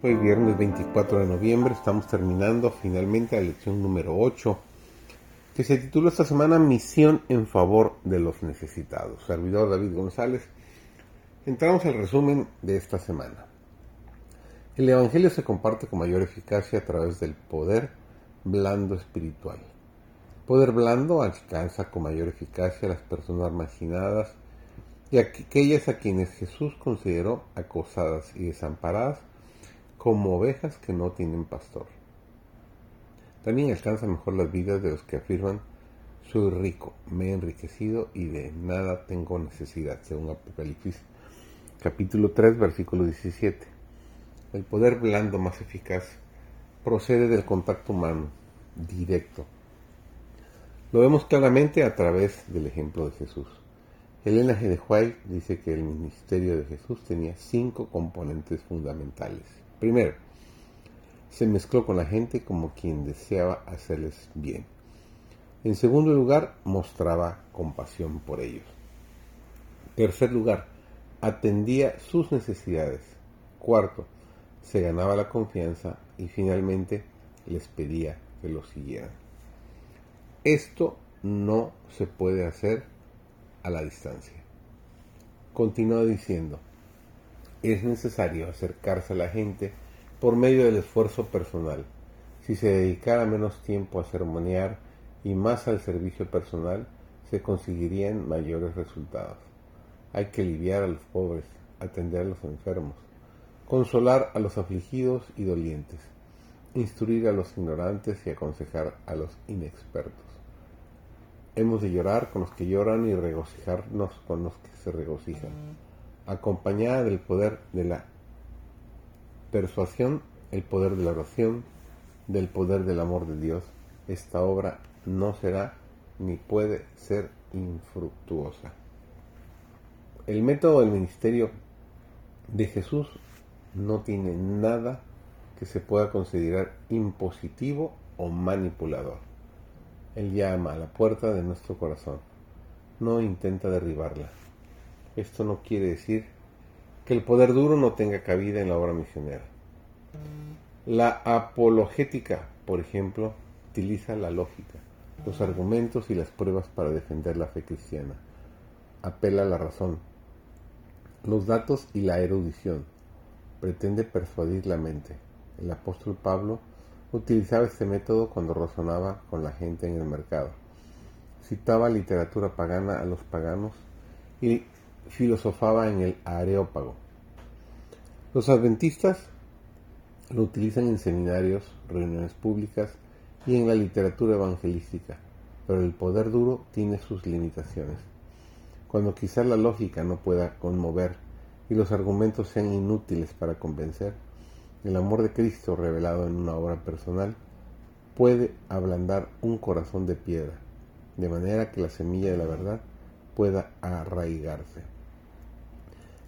Hoy viernes 24 de noviembre estamos terminando finalmente la lección número 8 que se titula esta semana Misión en favor de los necesitados. Servidor David González. Entramos al resumen de esta semana. El Evangelio se comparte con mayor eficacia a través del poder blando espiritual. Poder blando alcanza con mayor eficacia a las personas marginadas y a aquellas a quienes Jesús consideró acosadas y desamparadas como ovejas que no tienen pastor. También alcanza mejor las vidas de los que afirman soy rico, me he enriquecido y de nada tengo necesidad, según Apocalipsis capítulo 3, versículo 17. El poder blando más eficaz procede del contacto humano, directo. Lo vemos claramente a través del ejemplo de Jesús. Elena G. de White dice que el ministerio de Jesús tenía cinco componentes fundamentales. Primero, se mezcló con la gente como quien deseaba hacerles bien. En segundo lugar, mostraba compasión por ellos. Tercer lugar, atendía sus necesidades. Cuarto, se ganaba la confianza y finalmente les pedía que lo siguieran. Esto no se puede hacer a la distancia. Continúa diciendo, es necesario acercarse a la gente por medio del esfuerzo personal. Si se dedicara menos tiempo a ceremoniar y más al servicio personal, se conseguirían mayores resultados. Hay que aliviar a los pobres, atender a los enfermos, consolar a los afligidos y dolientes, instruir a los ignorantes y aconsejar a los inexpertos. Hemos de llorar con los que lloran y regocijarnos con los que se regocijan acompañada del poder de la persuasión, el poder de la oración, del poder del amor de Dios, esta obra no será ni puede ser infructuosa. El método del ministerio de Jesús no tiene nada que se pueda considerar impositivo o manipulador. Él llama a la puerta de nuestro corazón, no intenta derribarla. Esto no quiere decir que el poder duro no tenga cabida en la obra misionera. La apologética, por ejemplo, utiliza la lógica, los argumentos y las pruebas para defender la fe cristiana. Apela a la razón, los datos y la erudición. Pretende persuadir la mente. El apóstol Pablo utilizaba este método cuando razonaba con la gente en el mercado. Citaba literatura pagana a los paganos y filosofaba en el Areópago. Los adventistas lo utilizan en seminarios, reuniones públicas y en la literatura evangelística, pero el poder duro tiene sus limitaciones. Cuando quizás la lógica no pueda conmover y los argumentos sean inútiles para convencer, el amor de Cristo revelado en una obra personal puede ablandar un corazón de piedra, de manera que la semilla de la verdad pueda arraigarse.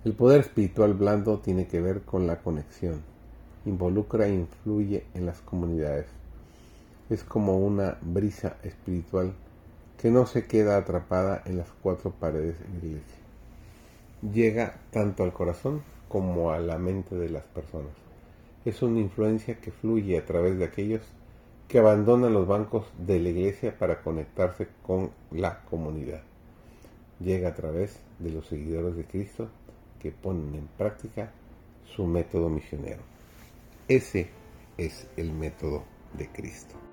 El poder espiritual blando tiene que ver con la conexión, involucra e influye en las comunidades. Es como una brisa espiritual que no se queda atrapada en las cuatro paredes de la iglesia. Llega tanto al corazón como a la mente de las personas. Es una influencia que fluye a través de aquellos que abandonan los bancos de la iglesia para conectarse con la comunidad. Llega a través de los seguidores de Cristo que ponen en práctica su método misionero. Ese es el método de Cristo.